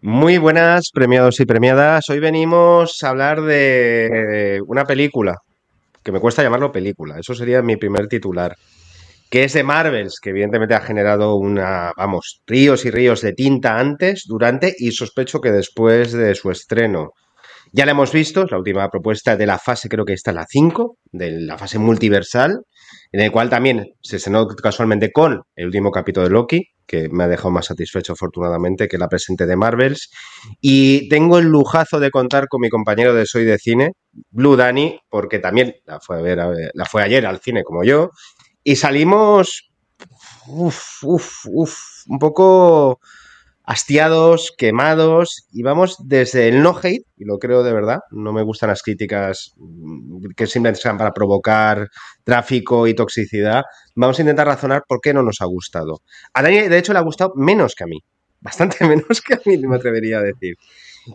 Muy buenas, premiados y premiadas. Hoy venimos a hablar de una película, que me cuesta llamarlo película, eso sería mi primer titular, que es de Marvels, que evidentemente ha generado una, vamos, ríos y ríos de tinta antes, durante y sospecho que después de su estreno. Ya la hemos visto, la última propuesta de la fase, creo que está la 5, de la fase multiversal, en el cual también se estrenó casualmente con el último capítulo de Loki, que me ha dejado más satisfecho afortunadamente que la presente de Marvels. Y tengo el lujazo de contar con mi compañero de Soy de Cine, Blue Dani, porque también la fue, a ver, la fue ayer al cine como yo, y salimos, uf, uf, uf, un poco hastiados, quemados, y vamos desde el no hate, y lo creo de verdad, no me gustan las críticas mm, que simplemente sean para provocar tráfico y toxicidad, vamos a intentar razonar por qué no nos ha gustado. A Dani, de hecho, le ha gustado menos que a mí, bastante menos que a mí, me atrevería a decir.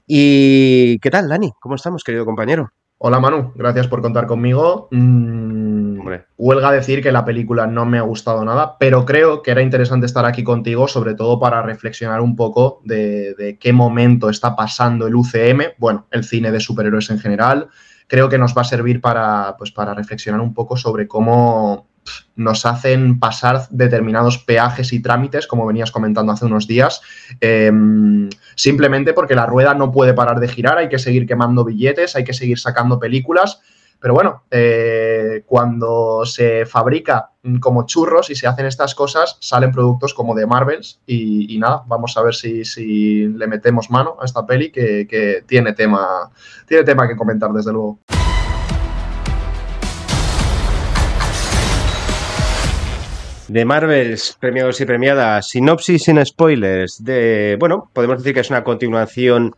¿Y qué tal, Dani? ¿Cómo estamos, querido compañero? Hola Manu, gracias por contar conmigo. Mm, huelga decir que la película no me ha gustado nada, pero creo que era interesante estar aquí contigo, sobre todo para reflexionar un poco de, de qué momento está pasando el UCM, bueno, el cine de superhéroes en general. Creo que nos va a servir para, pues, para reflexionar un poco sobre cómo nos hacen pasar determinados peajes y trámites, como venías comentando hace unos días, em, simplemente porque la rueda no puede parar de girar, hay que seguir quemando billetes, hay que seguir sacando películas. Pero bueno, eh, cuando se fabrica como churros y se hacen estas cosas, salen productos como de Marvels y, nada, vamos a ver si, le metemos mano a esta peli que, que tiene, tema, tiene tema que comentar desde luego. De Marvels, premiados y premiadas, sinopsis sin spoilers, de, bueno, podemos decir que es una continuación,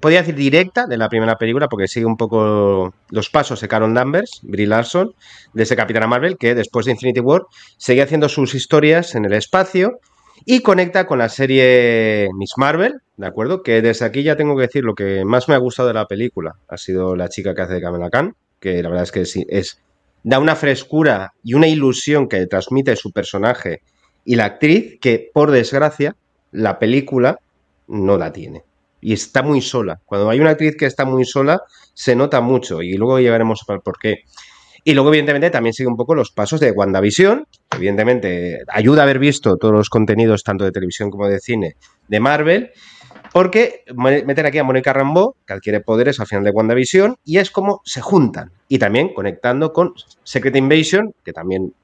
podría decir directa de la primera película, porque sigue un poco los pasos de Carol Danvers, Brie Larson, de ese Capitana Marvel, que después de Infinity War sigue haciendo sus historias en el espacio y conecta con la serie Miss Marvel, ¿de acuerdo? Que desde aquí ya tengo que decir lo que más me ha gustado de la película, ha sido la chica que hace de Kamala Khan, que la verdad es que es da una frescura y una ilusión que transmite su personaje y la actriz que, por desgracia, la película no la tiene. Y está muy sola. Cuando hay una actriz que está muy sola, se nota mucho. Y luego llegaremos a ver por qué. Y luego, evidentemente, también sigue un poco los pasos de WandaVision. Evidentemente, ayuda a haber visto todos los contenidos, tanto de televisión como de cine, de Marvel. Porque meten aquí a Mónica Rambeau, que adquiere poderes al final de WandaVision, y es como se juntan. Y también conectando con Secret Invasion, que también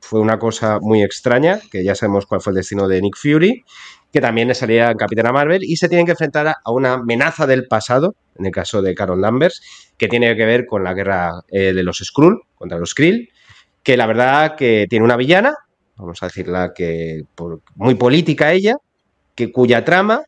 fue una cosa muy extraña, que ya sabemos cuál fue el destino de Nick Fury, que también salía en Capitana Marvel, y se tienen que enfrentar a una amenaza del pasado, en el caso de Carol Danvers, que tiene que ver con la guerra eh, de los Skrull contra los Krill, que la verdad que tiene una villana, vamos a decirla que muy política ella, que cuya trama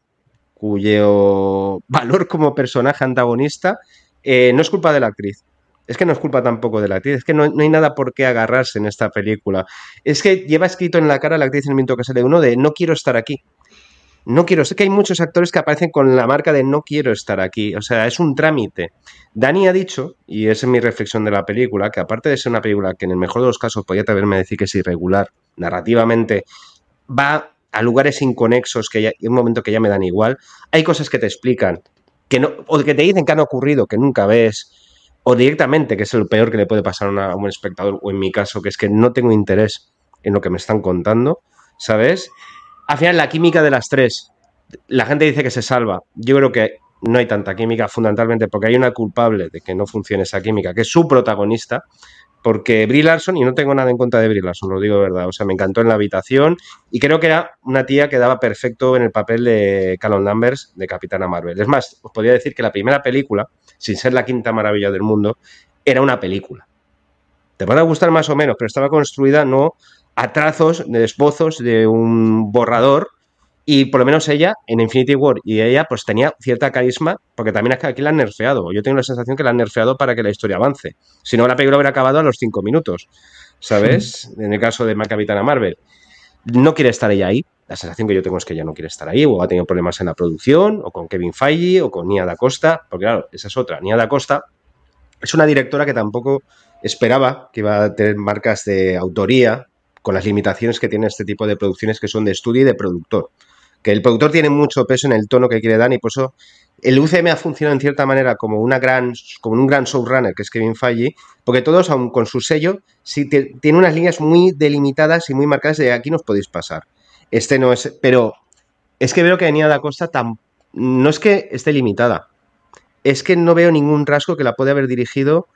cuyo valor como personaje antagonista eh, no es culpa de la actriz. Es que no es culpa tampoco de la actriz, es que no, hay nada por qué agarrarse en esta película. Es que lleva escrito en la cara la actriz en el momento que sale uno de no quiero estar aquí. No quiero, sé que hay muchos actores que aparecen con la marca de no quiero estar aquí, o sea, es un trámite. Dani ha dicho, y es mi reflexión de la película, que aparte de ser una película que en el mejor de los casos podría atreverme a decir que es irregular narrativamente, va a lugares inconexos que hay un momento que ya me dan igual. Hay cosas que te explican, que no, o que te dicen que han ocurrido, que nunca ves, o directamente, que es lo peor que le puede pasar a, un espectador, o en mi caso, que es que no tengo interés en lo que me están contando, ¿sabes? Al final, la química de las tres, la gente dice que se salva. Yo creo que no hay tanta química, fundamentalmente porque hay una culpable de que no funcione esa química, que es su protagonista, porque Brie Larson, y no tengo nada en contra de Brie Larson, lo digo de verdad, o sea, me encantó en la habitación y creo que era una tía que daba perfecto en el papel de Callum Danvers de Capitana Marvel. Es más, os podría decir que la primera película, sin ser la quinta maravilla del mundo, era una película. Te puede gustar más o menos, pero estaba construida no a trazos de esbozos de un borrador y por lo menos ella, en Infinity War, y ella pues tenía cierta carisma, porque también es que aquí la han nerfeado. Yo tengo la sensación que la han nerfeado para que la historia avance. Si no, la película hubiera acabado a los cinco minutos, ¿sabes? En el caso de Capitana Marvel. No quiere estar ella ahí. La sensación que yo tengo es que ella no quiere estar ahí, o ha tenido problemas en la producción, o con Kevin Feige, o con Nia Da Costa, porque claro, esa es otra. Nia Da Costa es una directora que tampoco esperaba que iba a tener marcas de autoría con las limitaciones que tiene este tipo de producciones que son de estudio y de productor que el productor tiene mucho peso en el tono que quiere dar y por eso el UCM ha funcionado en cierta manera como, una gran, como un gran showrunner, que es Kevin Feige, porque todos, aun con su sello, sí tiene unas líneas muy delimitadas y muy marcadas de aquí nos podéis pasar. Este no es, pero es que veo que Nia da Costa tan, no es que esté limitada, es que no veo ningún rasgo que la pueda haber dirigido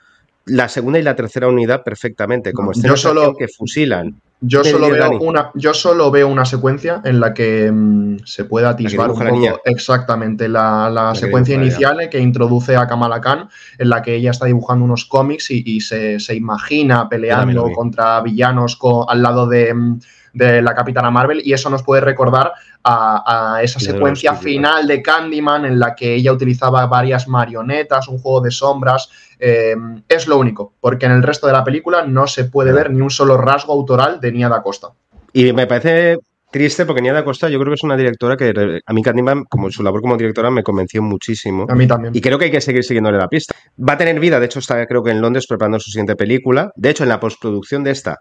la segunda y la tercera unidad perfectamente, como escenas solo, que fusilan. Yo solo, veo una, yo solo veo una secuencia en la que mm, se puede atisbar un poco exactamente la, secuencia inicial que introduce a Kamala Khan, en la que ella está dibujando unos cómics y, se, imagina peleando contra villanos al lado de, mm, de la Capitana Marvel y eso nos puede recordar a, esa secuencia final de Candyman en la que ella utilizaba varias marionetas, un juego de sombras. Eh, es lo único, porque en el resto de la película no se puede ver ni un solo rasgo autoral de Nia da Costa. Y me parece triste porque Nia da Costa yo creo que es una directora que a mí Candyman, como su labor como directora, me convenció muchísimo. A mí también. Y creo que hay que seguir siguiéndole la pista. Va a tener vida, de hecho está creo que en Londres preparando su siguiente película. De hecho, en la postproducción de esta,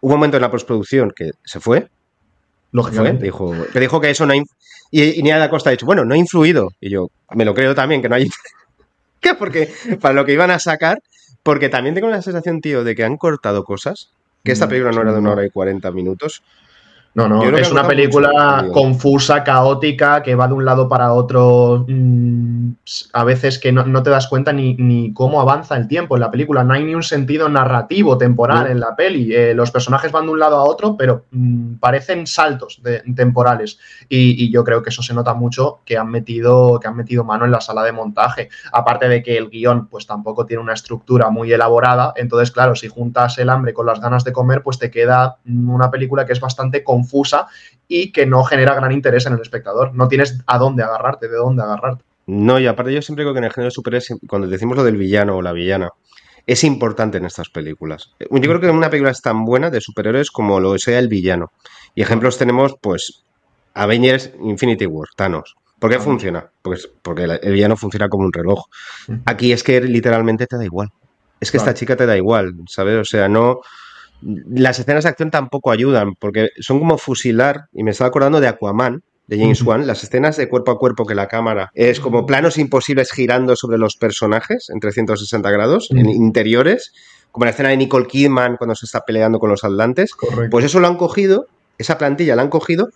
hubo un momento en la postproducción que se fue, Lógicamente. Dijo, que dijo que eso no ha y, Nia da Costa ha dicho, bueno, no ha influido. Y yo me lo creo también que no hay. ¿Qué? Porque para lo que iban a sacar, porque también tengo la sensación, tío, de que han cortado cosas, que esta mm, película no era de una hora y cuarenta minutos. No, no, es una película confusa, caótica, que va de un lado para otro, mm, a veces que no, te das cuenta ni, cómo avanza el tiempo en la película. No hay ni un sentido narrativo, temporal en la peli. Eh, los personajes van de un lado a otro, pero mm, parecen saltos temporales. Y, yo creo que eso se nota mucho que han, metido, que han metido mano en la sala de montaje. Aparte de que el guion, pues tampoco tiene una estructura muy elaborada. Entonces, claro, si juntas el hambre con las ganas de comer, pues te queda una película que es bastante confusa confusa y que no genera gran interés en el espectador. No tienes a dónde agarrarte, de dónde agarrarte. No, y aparte yo siempre creo que en el género de superhéroes, cuando decimos lo del villano o la villana, es importante en estas películas. Yo creo que una película es tan buena de superhéroes como lo sea el villano. Y ejemplos tenemos, pues, Avengers Infinity War, Thanos. ¿Por qué funciona? Pues porque el villano funciona como un reloj. Aquí es que literalmente te da igual. Es que esta chica te da igual, ¿sabes? O sea, no las escenas de acción tampoco ayudan, porque son como fusilar, y me estaba acordando de Aquaman, de James Wan, las escenas de cuerpo a cuerpo que la cámara es como planos imposibles girando sobre los personajes en 360 grados, en interiores, como la escena de Nicole Kidman cuando se está peleando con los atlantes, pues eso lo han cogido, esa plantilla la han cogido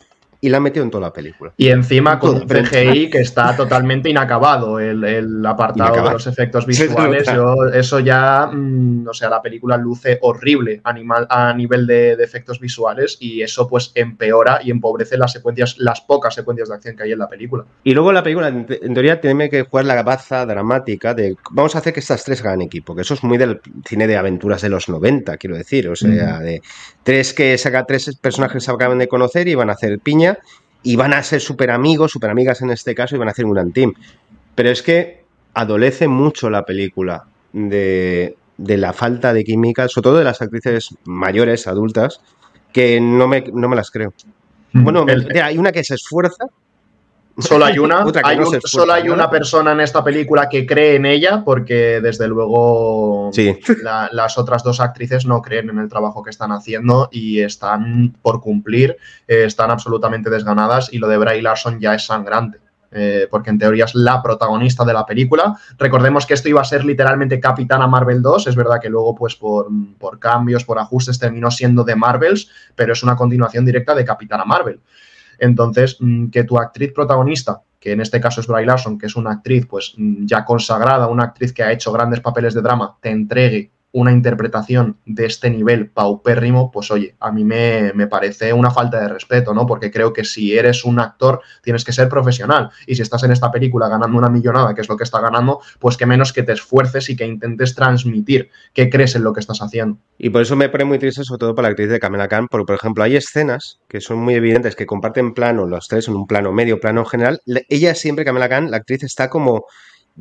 y la han metido en toda la película. Y encima con un CGI que está totalmente inacabado, el, apartado de los efectos visuales. eso ya, mm, o sea, la película luce horrible animal, a nivel de, efectos visuales y eso pues empeora y empobrece las secuencias, las pocas secuencias de acción que hay en la película. Y luego la película, en, teoría, tiene que jugar la baza dramática de vamos a hacer que estas tres hagan equipo, que eso es muy del cine de aventuras de los 90, quiero decir, o sea, de tres que saca tres personajes que se acaban de conocer y van a hacer piña y van a ser súper amigos, súper amigas en este caso, y van a hacer un gran team. Pero es que adolece mucho la película de, la falta de química, sobre todo de las actrices mayores, adultas, que no me, no me las creo. Mm. Bueno, hay una que se esfuerza, Solo hay una. solo hay una persona en esta película que cree en ella, porque desde luego las otras dos actrices no creen en el trabajo que están haciendo y están por cumplir, eh, están absolutamente desganadas y lo de Bray Larson ya es sangrante. Eh, porque en teoría es la protagonista de la película. Recordemos que esto iba a ser literalmente Capitana Marvel 2, es verdad que luego pues por, por cambios, por ajustes terminó siendo de Marvels, pero es una continuación directa de Capitana Marvel. Entonces, mm, que tu actriz protagonista, que en este caso es Bray Larson, que es una actriz pues mm, ya consagrada, una actriz que ha hecho grandes papeles de drama, te entregue una interpretación de este nivel paupérrimo, pues oye, a mí me, parece una falta de respeto, ¿no? Porque creo que si eres un actor tienes que ser profesional y si estás en esta película ganando una millonada, que es lo que está ganando, pues que menos que te esfuerces y que intentes transmitir que crees en lo que estás haciendo. Y por eso me pone muy triste, sobre todo para la actriz de Kamala Khan, porque por ejemplo hay escenas que son muy evidentes, que comparten plano, los tres en un plano medio, plano general. Ella siempre, Kamala Khan, la actriz está como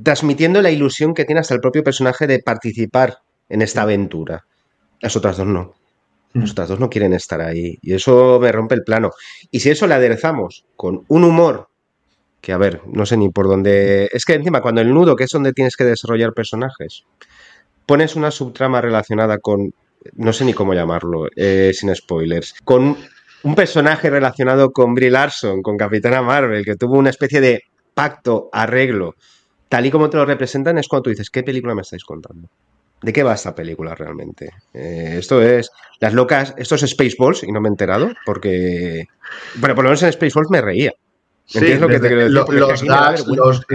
transmitiendo la ilusión que tiene hasta el propio personaje de participar en esta aventura. Las otras dos no. Las otras dos no quieren estar ahí. Y eso me rompe el plano. Y si eso le aderezamos con un humor, que a ver, no sé ni por dónde. Es que encima, cuando el nudo, que es donde tienes que desarrollar personajes, pones una subtrama relacionada con. No sé ni cómo llamarlo, eh, sin spoilers. Con un personaje relacionado con Brie Larson, con Capitana Marvel, que tuvo una especie de pacto, arreglo, tal y como te lo representan, es cuando tú dices, ¿qué película me estáis contando? ¿De qué va esta película realmente? Eh, esto es las locas, esto es Spaceballs y no me he enterado porque, bueno, por lo menos en Spaceballs me reía. Sí, lo que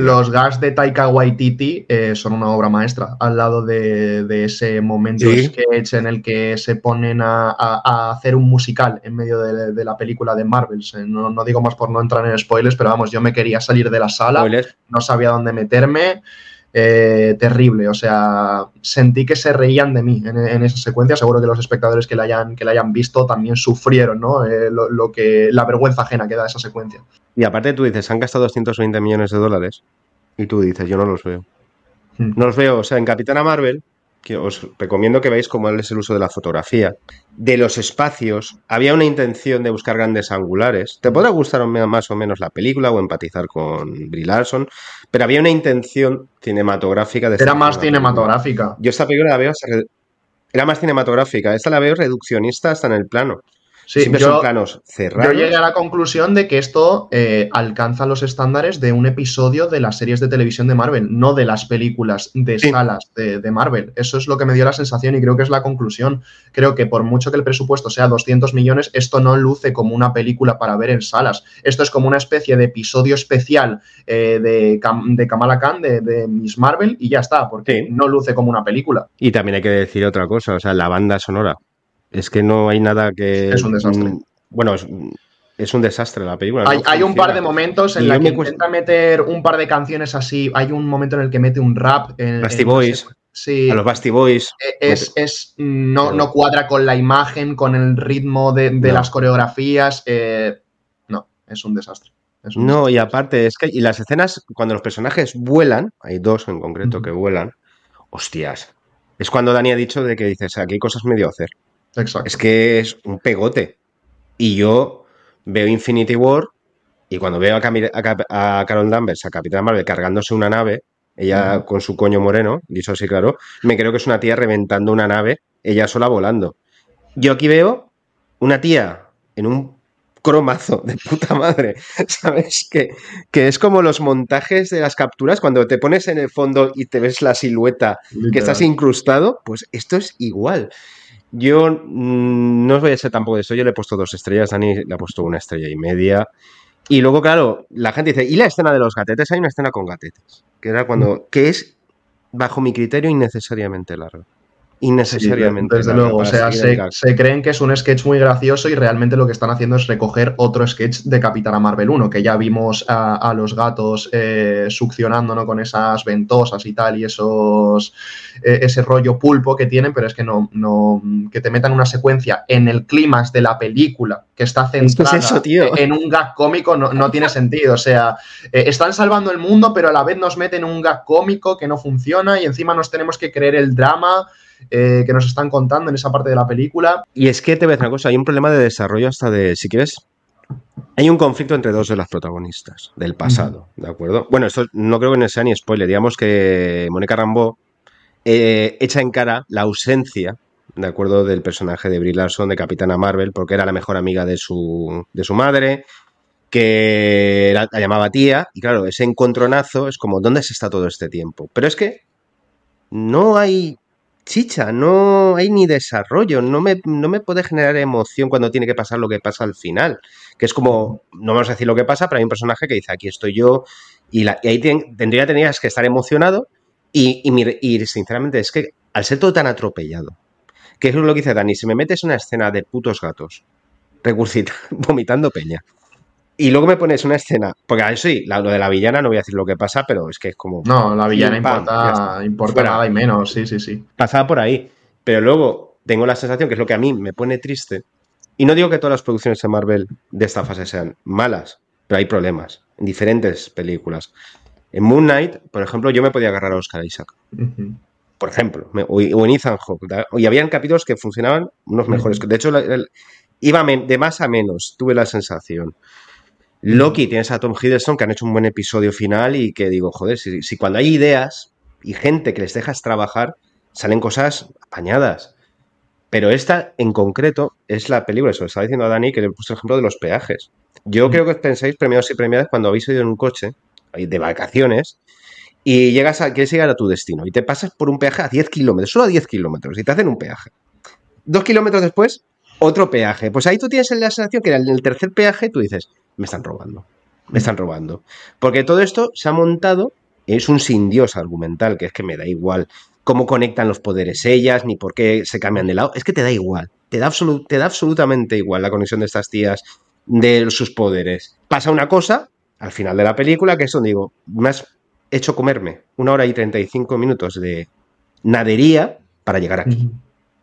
los, gags, de Taika Waititi eh, son una obra maestra al lado de, ese momento sketch en el que se ponen a, hacer un musical en medio de, la película de Marvel. No, digo más por no entrar en spoilers, pero vamos, yo me quería salir de la sala, no sabía dónde meterme. Eh, terrible. O sea, sentí que se reían de mí en, esa secuencia. Seguro que los espectadores que la hayan, que la hayan visto también sufrieron, ¿no? Eh, lo, que, la vergüenza ajena que da esa secuencia. Y aparte tú dices, han gastado 220 millones de dólares. Y tú dices, yo no los veo. Hmm. No los veo. O sea, en Capitana Marvel que os recomiendo que veáis cómo es el uso de la fotografía. De los espacios, había una intención de buscar grandes angulares. Te podrá gustar más o menos la película o empatizar con Brie Larson, pero había una intención cinematográfica de... Era más cinematográfica. Yo esta película la veo... Era más cinematográfica. Esta la veo reduccionista hasta en el plano. Sí, Siempre yo, son planos cerrados. Yo llegué a la conclusión de que esto eh, alcanza los estándares de un episodio de las series de televisión de Marvel, no de las películas de salas de, Marvel. Eso es lo que me dio la sensación y creo que es la conclusión. Creo que por mucho que el presupuesto sea 200 millones, esto no luce como una película para ver en salas. Esto es como una especie de episodio especial eh, de, de, Kamala Khan, de, Miss Marvel, y ya está, porque no luce como una película. Y también hay que decir otra cosa, o sea, la banda sonora es que no hay nada que. Es un desastre. Mm, bueno, es, un desastre la película. Hay, un par de momentos en los que intenta meter un par de canciones así. Hay un momento en el que mete un rap. En, Basti Boys. Sí. A los Basti Boys. E, es, es no, no, cuadra con la imagen, con el ritmo de, las coreografías. Eh, no, es un desastre. no, y aparte, es que y las escenas, cuando los personajes vuelan, hay dos en concreto que vuelan, hostias. Es cuando Dani ha dicho de que dices, aquí hay cosas medio a Es que es un pegote. Y yo veo Infinity War y cuando veo a, Carol Danvers, a Capitán Marvel, cargándose una nave, ella con su coño moreno, dicho así claro, me creo que es una tía reventando una nave, ella sola volando. Yo aquí veo una tía en un cromazo de puta madre, ¿sabes? Que, que es como los montajes de las capturas, cuando te pones en el fondo y te ves la silueta que estás incrustado, pues esto es igual. Yo mm, no os voy a ser tampoco de esto. Yo le he puesto dos estrellas, Dani le ha puesto una estrella y media. Y luego, claro, la gente dice, ¿y la escena de los gatetes? Hay una escena con gatetes, que era cuando, que es, bajo mi criterio, innecesariamente larga innecesariamente. desde luego, o sea, se, creen que es un sketch muy gracioso y realmente lo que están haciendo es recoger otro sketch de Capitana Marvel 1, que ya vimos a, los gatos eh, succionando ¿no? con esas ventosas y tal, y esos eh, ese rollo pulpo que tienen, pero es que no, no, que te metan una secuencia en el clímax de la película que está centrada en un gag cómico no, tiene sentido. O sea, eh, están salvando el mundo, pero a la vez nos meten un gag cómico que no funciona y encima nos tenemos que creer el drama eh, que nos están contando en esa parte de la película. Y es que te voy a decir una cosa, hay un problema de desarrollo hasta de, si quieres, hay un conflicto entre dos de las protagonistas del pasado, ¿de acuerdo? Bueno, esto no creo que sea ni spoiler, digamos que Mónica Rambeau eh, echa en cara la ausencia, ¿de acuerdo?, del personaje de Brie Larson, de Capitana Marvel, porque era la mejor amiga de su, de su madre, que la, la, llamaba tía, y claro, ese encontronazo es como, ¿dónde se está todo este tiempo? Pero es que no hay chicha, no hay ni desarrollo, no me, no me puede generar emoción cuando tiene que pasar lo que pasa al final. Que es como, no vamos a decir lo que pasa, pero hay un personaje que dice, aquí estoy yo, y, la, ahí tendría, tendrías que estar emocionado, y, y, sinceramente es que al ser todo tan atropellado, que es lo que dice Dani, si me metes una escena de putos gatos, vomitando peña, y luego me pones una escena, porque ahí sí, lo de la villana no voy a decir lo que pasa, pero es que es como... No, la villana importa, importa nada y menos, sí, sí, sí. Pasaba por ahí, pero luego tengo la sensación, que es lo que a mí me pone triste, y no digo que todas las producciones de Marvel de esta fase sean malas, pero hay problemas en diferentes películas. En Moon Knight, por ejemplo, yo me podía agarrar a Oscar Isaac. Por ejemplo, o, en Ethan Hawke. Y habían capítulos que funcionaban unos mejores. De hecho, iba de más a menos, tuve la sensación. Loki tienes a Tom Hiddleston que han hecho un buen episodio final y que digo, joder, si, cuando hay ideas y gente que les dejas trabajar, salen cosas apañadas. Pero esta en concreto es la película, eso estaba diciendo a Dani que le puse el ejemplo de los peajes. Yo mm. creo que pensáis premiados y premiadas cuando habéis ido en un coche de vacaciones y llegas a, quieres llegar a tu destino y te pasas por un peaje a 10 kilómetros, solo a 10 kilómetros, y te hacen un peaje. Dos kilómetros después, otro peaje. Pues ahí tú tienes la sensación que en el tercer peaje tú dices, me están robando, me están robando. Porque todo esto se ha montado, es un sin Dios argumental, que es que me da igual cómo conectan los poderes ellas, ni por qué se cambian de lado, es que te da igual, te da, te da absolutamente igual la conexión de estas tías, de sus poderes. Pasa una cosa, al final de la película, que es donde digo, me has hecho comerme una hora y 35 minutos de nadería para llegar aquí.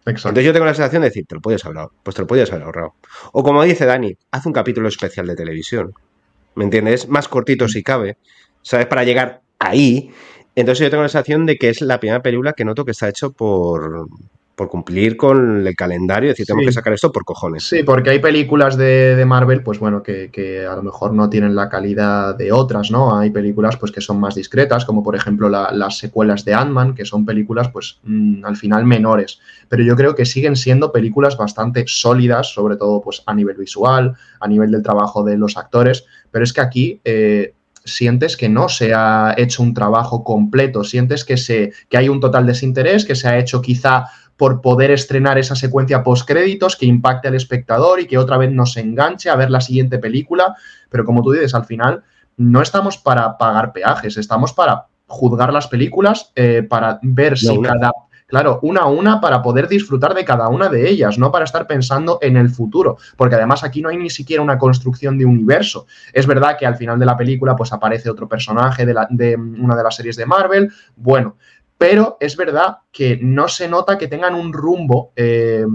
Entonces yo tengo la sensación de decir, te lo podías haber ahorrado. Pues te lo podías haber ahorrado. O como dice Dani, haz un capítulo especial de televisión. ¿Me entiendes? Más cortito si cabe. ¿Sabes? Para llegar ahí. Entonces yo tengo la sensación de que es la primera película que noto que está hecho por, por cumplir con el calendario, es decir, tenemos que sacar esto por cojones. Sí, porque hay películas de, Marvel, pues bueno, que, a lo mejor no tienen la calidad de otras, ¿no? Hay películas pues que son más discretas, como por ejemplo las secuelas de Ant-Man, que son películas pues mm, al final menores, pero yo creo que siguen siendo películas bastante sólidas, sobre todo pues a nivel visual, a nivel del trabajo de los actores, pero es que aquí... Eh, sientes que no se ha hecho un trabajo completo, sientes que, se, que hay un total desinterés, que se ha hecho quizá por poder estrenar esa secuencia post-créditos que impacte al espectador y que otra vez nos enganche a ver la siguiente película. Pero como tú dices, al final no estamos para pagar peajes, estamos para juzgar las películas, eh, para ver si cada claro, una a una para poder disfrutar de cada una de ellas, no para estar pensando en el futuro, porque además aquí no hay ni siquiera una construcción de universo. Es verdad que al final de la película pues aparece otro personaje de, de una de las series de Marvel, bueno, pero es verdad que no se nota que tengan un rumbo eh,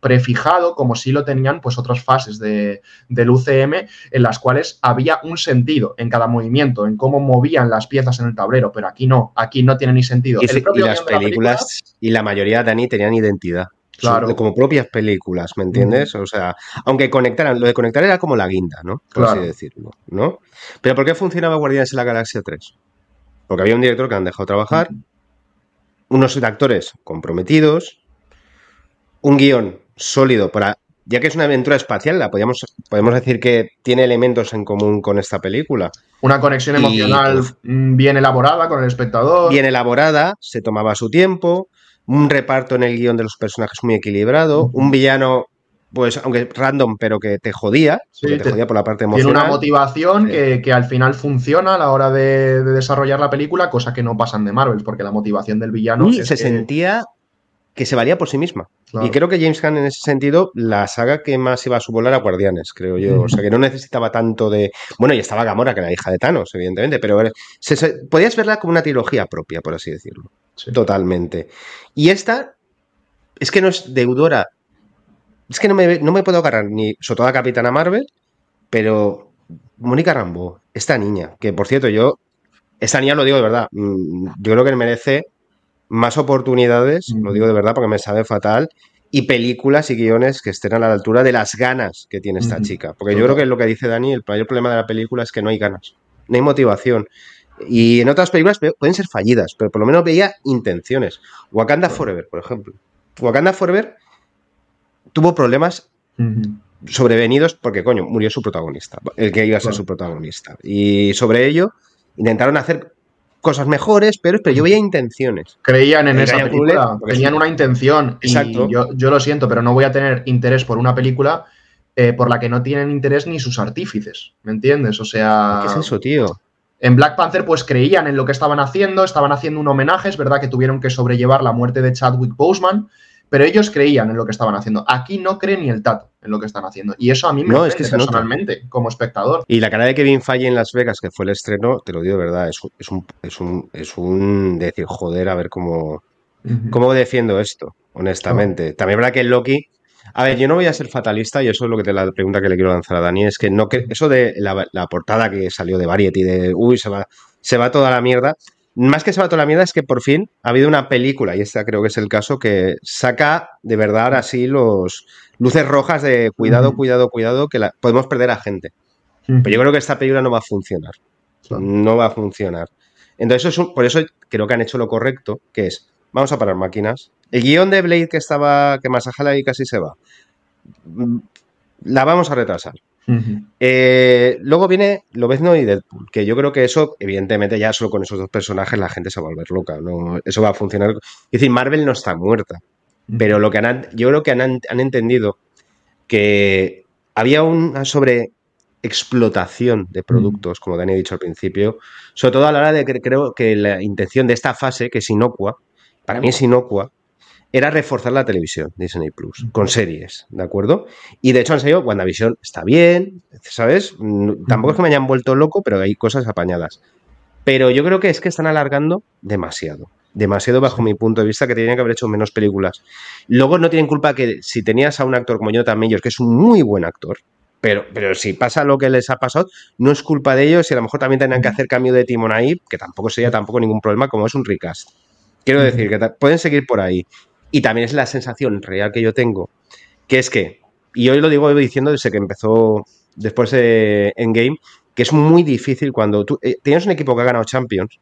prefijado como si lo tenían pues otras fases de, del UCM en las cuales había un sentido en cada movimiento, en cómo movían las piezas en el tablero, pero aquí no, aquí no tiene ni sentido. Y, las películas y la mayoría, Dani, tenían identidad. Claro. Como propias películas, ¿me entiendes? O sea, aunque conectaran, lo de conectar era como la guinda, ¿no? Por así decirlo, ¿no? Pero ¿por qué funcionaba Guardianes de la Galaxia 3? Porque había un director que han dejado trabajar, unos actores comprometidos, un guion sólido para. Ya que es una aventura espacial, la podemos, podemos decir que tiene elementos en común con esta película. Una conexión emocional bien elaborada con el espectador. Bien elaborada, se tomaba su tiempo, un reparto en el guion de los personajes muy equilibrado, un villano pues aunque random, pero que te jodía, te, jodía por la parte emocional. Tiene una motivación que, al final funciona a la hora de, desarrollar la película, cosa que no pasan de Marvel, porque la motivación del villano... se sentía que se valía por sí misma. Y creo que James Gunn en ese sentido, la saga que más iba a su volar a Guardianes, creo yo. O sea, que no necesitaba tanto de... Bueno, y estaba Gamora, que era hija de Thanos, evidentemente, pero podías verla como una trilogía propia, por así decirlo. Totalmente. Y esta es que no es deudora es que no me, no me puedo agarrar ni sobre todo a Capitana Marvel, pero Mónica Rambo, esta niña, que por cierto yo, esta niña lo digo de verdad, mm, yo creo que merece más oportunidades, lo digo de verdad porque me sabe fatal, y películas y guiones que estén a la altura de las ganas que tiene esta chica. Porque yo creo que lo que dice Dani, el mayor problema de la película es que no hay ganas, no hay motivación. Y en otras películas pueden ser fallidas, pero por lo menos veía intenciones. Wakanda Forever, por ejemplo. Wakanda Forever tuvo problemas sobrevenidos porque, coño, murió su protagonista, el que iba a ser su protagonista. Y sobre ello intentaron hacer cosas mejores, pero, pero yo veía intenciones. Creían en esa película, tenían una intención. Exacto. Y yo, yo, lo siento, pero no voy a tener interés por una película eh, por la que no tienen interés ni sus artífices, ¿me entiendes? O sea... ¿Qué es eso, tío? En Black Panther, pues creían en lo que estaban haciendo, estaban haciendo un homenaje, es verdad que tuvieron que sobrellevar la muerte de Chadwick Boseman, pero ellos creían en lo que estaban haciendo. Aquí no creen ni el tato en lo que están haciendo. Y eso a mí me no, es que personalmente, como espectador. Y la cara de Kevin Feige en Las Vegas, que fue el estreno, te lo digo de verdad, es, un, es, un, es un decir, joder, a ver cómo, cómo defiendo esto, honestamente. También verdad que el Loki... A ver, yo no voy a ser fatalista y eso es lo que te la pregunta que le quiero lanzar a Dani, es que no que eso de la, la portada que salió de Variety de uy, se va, se va toda la mierda más que se va toda la mierda, es que por fin ha habido una película, y esta creo que es el caso, que saca de verdad así los luces rojas de cuidado, cuidado, cuidado, que podemos perder a gente. Pero yo creo que esta película no va a funcionar. No va a funcionar. Entonces, eso por eso creo que han hecho lo correcto, que es vamos a parar máquinas. El guion de Blade que estaba, que Masajala y casi se va, mm, la vamos a retrasar. Eh, luego viene Lobezno y Deadpool, que yo creo que eso, evidentemente, ya solo con esos dos personajes la gente se va a volver loca. ¿no? Eso va a funcionar. Es decir, Marvel no está muerta. Pero lo que han, yo creo que han, entendido que había una sobre explotación de productos, como Dani ha dicho al principio, sobre todo a la hora de que creo que la intención de esta fase, que es inocua, para mí es inocua, era reforzar la televisión Disney Plus con series, ¿de acuerdo? Y de hecho han salido WandaVision, está bien, ¿sabes? Tampoco es que me hayan vuelto loco, pero hay cosas apañadas. Pero yo creo que es que están alargando demasiado. Demasiado bajo mi punto de vista, que tenían que haber hecho menos películas. Luego no tienen culpa que si tenías a un actor como Jonathan Majors, que es un muy buen actor, pero, pero si pasa lo que les ha pasado, no es culpa de ellos y a lo mejor también tendrán que hacer cambio de timón ahí, que tampoco sería tampoco ningún problema, como es un recast. Quiero decir que pueden seguir por ahí. Y también es la sensación real que yo tengo, que es que, y hoy lo digo diciendo desde que empezó después de Endgame, que es muy difícil cuando tú eh, tienes un equipo que ha ganado Champions,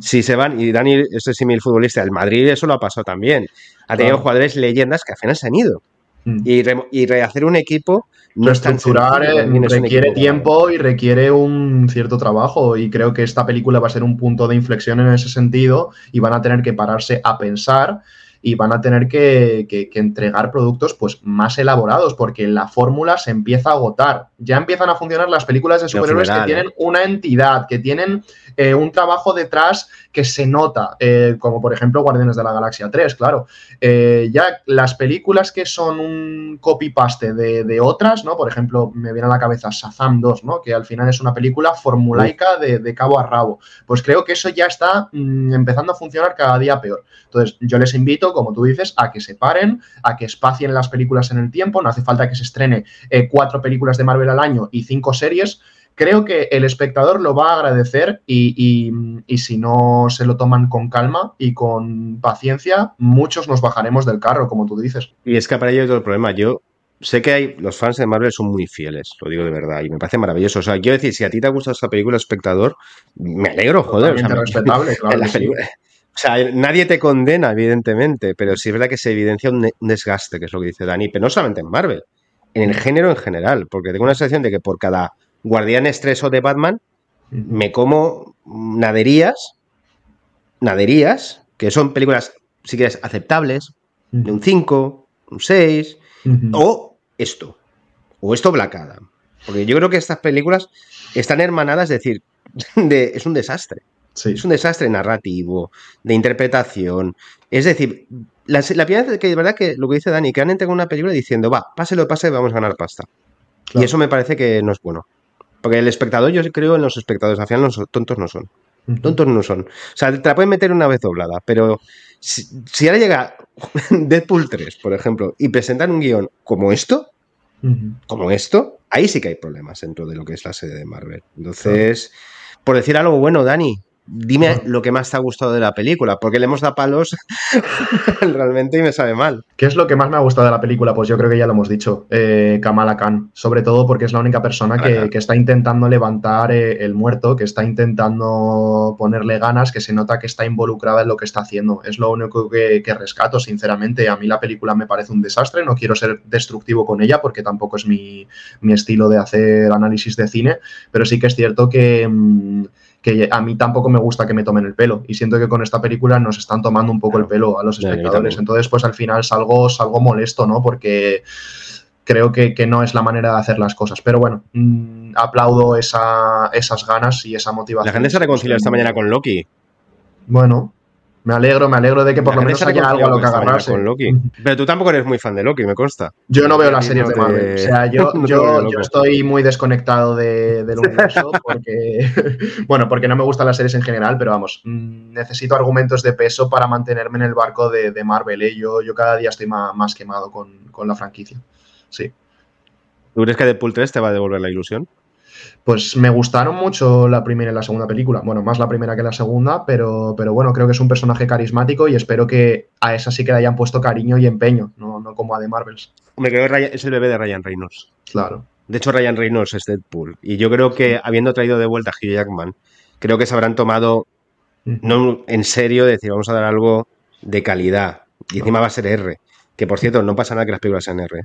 si se van, y Dani, este símil futbolista, el Madrid eso lo ha pasado también, ha tenido jugadores leyendas que al final se han ido. y, rehacer un equipo no es tan eh, requiere tiempo y requiere un cierto trabajo y creo que esta película va a ser un punto de inflexión en ese sentido y van a tener que pararse a pensar y van a tener que, entregar productos pues, más elaborados porque la fórmula se empieza a agotar. Ya empiezan a funcionar las películas de superhéroes que tienen ¿eh? una entidad, que tienen eh, un trabajo detrás que se nota, eh, como por ejemplo Guardianes de la Galaxia 3, claro. ya las películas que son un copy-paste de, otras, ¿no? Por ejemplo, me viene a la cabeza Shazam 2, ¿no? Que al final es una película formulaica de, cabo a rabo. Pues creo que eso ya está mm, empezando a funcionar cada día peor. Entonces, yo les invito como tú dices, a que se paren, a que espacien las películas en el tiempo. No hace falta que se estrene eh, cuatro películas de Marvel al año y cinco series. Creo que el espectador lo va a agradecer y, si no se lo toman con calma y con paciencia, muchos nos bajaremos del carro, como tú dices. Y es que para ello hay otro problema. Yo sé que hay, los fans de Marvel son muy fieles, lo digo de verdad, y me parece maravilloso. O sea, quiero decir, si a ti te gusta esta película, espectador, me alegro, joder. respetable, claro. O sea, nadie te condena, evidentemente, pero sí es verdad que se evidencia un, desgaste, que es lo que dice Dani, pero no solamente en Marvel, en el género en general, porque tengo una sensación de que por cada Guardián Estreso de Batman me como naderías, naderías, que son películas, si quieres, aceptables, de un 5, un 6, o esto, o esto Black Adam. Porque yo creo que estas películas están hermanadas, es decir, es un desastre. Es un desastre narrativo, de interpretación. Es decir, la, la primera vez que de verdad que lo que dice Dani, que han entregado una película diciendo, va, pase lo pase, vamos a ganar pasta. Y eso me parece que no es bueno. Porque el espectador, yo creo en los espectadores, al final los tontos no son. Tontos no son. O sea, te la pueden meter una vez doblada, pero si, ahora llega Deadpool 3, por ejemplo, y presentan un guion como esto, como esto, ahí sí que hay problemas dentro de lo que es la sede de Marvel. Entonces, por decir algo bueno, Dani, Dime lo que más te ha gustado de la película, porque le hemos dado palos realmente y me sabe mal. ¿Qué es lo que más me ha gustado de la película? Pues yo creo que ya lo hemos dicho, eh, Kamala Khan, sobre todo porque es la única persona que, está intentando levantar eh, el muerto, que está intentando ponerle ganas, que se nota que está involucrada en lo que está haciendo. Es lo único que, rescato, sinceramente. A mí la película me parece un desastre, no quiero ser destructivo con ella porque tampoco es mi, estilo de hacer análisis de cine, pero sí que es cierto que... Mm, que a mí tampoco me gusta que me tomen el pelo. Y siento que con esta película nos están tomando un poco el pelo a los espectadores. Entonces, pues al final salgo, salgo molesto, ¿no? Porque creo que, no es la manera de hacer las cosas. Pero bueno, mm, aplaudo esa, esas ganas y esa motivación. La gente se reconcilia esta mañana con Loki. Bueno, me alegro, me alegro de que por lo menos haya algo a lo que agarrarse. Con Loki. Pero tú tampoco eres muy fan de Loki, me consta. Yo no veo las series de Marvel. O sea, yo, yo, estoy muy desconectado del universo porque, bueno, porque no me gustan las series en general, pero vamos, mm, necesito argumentos de peso para mantenerme en el barco de, Marvel. ¿eh? Yo, yo cada día estoy más, quemado con, con la franquicia. Sí. ¿Tú crees que Deadpool 3 te va a devolver la ilusión? Pues me gustaron mucho la primera y la segunda película. Bueno, más la primera que la segunda, pero, pero bueno, creo que es un personaje carismático y espero que a esa sí que le hayan puesto cariño y empeño, no, no como a The Marvels. Me creo que es el bebé de Ryan Reynolds. Claro. De hecho, Ryan Reynolds es Deadpool. Y yo creo que, habiendo traído de vuelta a Hugh Jackman, creo que se habrán tomado no en serio decir, vamos a dar algo de calidad, y encima va a ser R, que por cierto, no pasa nada que las películas sean R,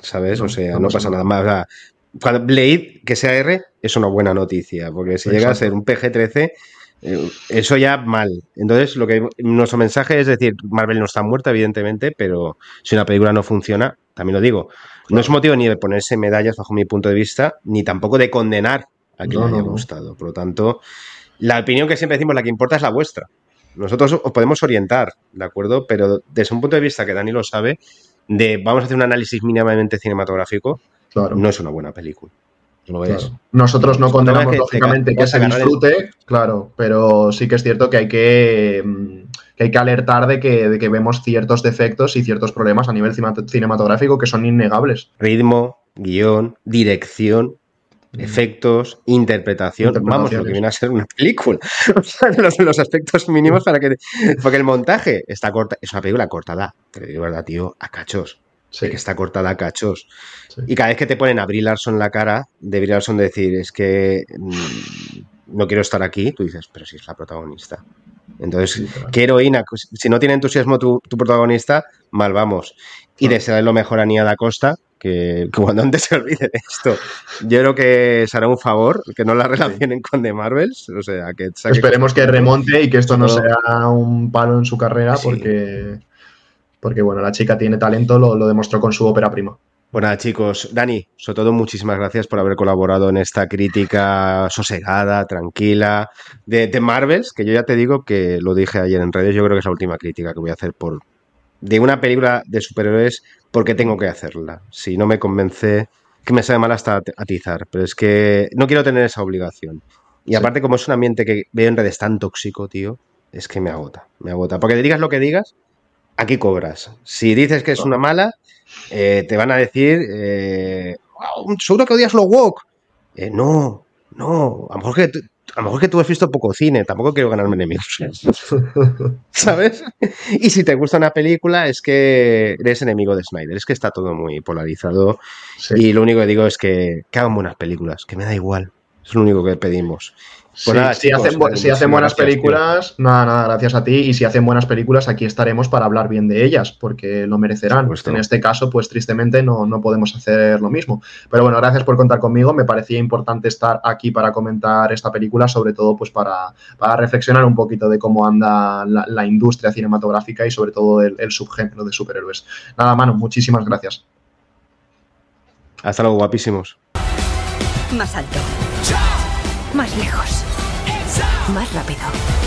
¿sabes? o sea, no, pasa nada más. O sea, cuando Blade, que sea R, es una buena noticia, porque si llega a ser un PG-13, eh, eso ya mal. Entonces, lo que nuestro mensaje es decir, Marvel no está muerta, evidentemente, pero si una película no funciona, también lo digo, no es motivo ni de ponerse medallas bajo mi punto de vista, ni tampoco de condenar a quien le haya gustado. Por lo tanto, la opinión que siempre decimos, la que importa es la vuestra. Nosotros os podemos orientar, ¿de acuerdo? Pero desde un punto de vista que Dani lo sabe, de vamos a hacer un análisis mínimamente cinematográfico, no es una buena película. Nosotros no condenamos, lógicamente, que se disfrute, claro, pero sí que es cierto que hay que, mm, hay que alertar de que, de que vemos ciertos defectos y ciertos problemas a nivel cinematográfico que son innegables. Ritmo, guion, dirección, mm. efectos, interpretación. Vamos, lo que viene a ser una película. O sea, los, aspectos mínimos para que. Porque el montaje está corta. Es una película cortada, te digo verdad, tío, a cachos. Sí. que está cortada a cachos. Y cada vez que te ponen a Brie Larson la cara, de Brie Larson decir, es que mm, no quiero estar aquí, tú dices, pero si es la protagonista. Entonces, qué heroína. Si no tiene entusiasmo tu, protagonista, mal vamos. Y desearle lo mejor a Nia da Costa, que, cuando antes se olvide de esto, yo creo que será un favor que no la relacionen con The Marvels. O sea, que Esperemos que remonte y que esto no sea un palo en su carrera, porque, porque bueno, la chica tiene talento, lo, lo demostró con su ópera prima. Bueno, chicos, Dani, sobre todo muchísimas gracias por haber colaborado en esta crítica sosegada, tranquila, de, de, Marvels, que yo ya te digo que lo dije ayer en redes, yo creo que es la última crítica que voy a hacer por de una película de superhéroes porque tengo que hacerla. Si no me convence, que me sabe mal hasta atizar, pero es que no quiero tener esa obligación. Y aparte, como es un ambiente que veo en redes tan tóxico, tío, es que me agota, me agota. Porque digas lo que digas, aquí cobras. Si dices que es una mala, eh, te van a decir, eh, seguro que odias lo woke. Eh, no, no, a lo, mejor que, a lo mejor que tú has visto poco cine, tampoco quiero ganarme enemigos. ¿Sabes? Y si te gusta una película es que eres enemigo de Snyder, es que está todo muy polarizado y lo único que digo es que, que hagan buenas películas, que me da igual, es lo único que pedimos. Pues si, hacen, buenas películas, nada, nada, gracias a ti. Y si hacen buenas películas, aquí estaremos para hablar bien de ellas, porque lo merecerán. En este caso, pues tristemente no, no, podemos hacer lo mismo. Pero bueno, gracias por contar conmigo. Me parecía importante estar aquí para comentar esta película, sobre todo pues para, para reflexionar un poquito de cómo anda la, industria cinematográfica y sobre todo el, el subgénero de superhéroes. Nada, mano, muchísimas gracias. Hasta luego, guapísimos. Más alto. Más lejos. Más rápido.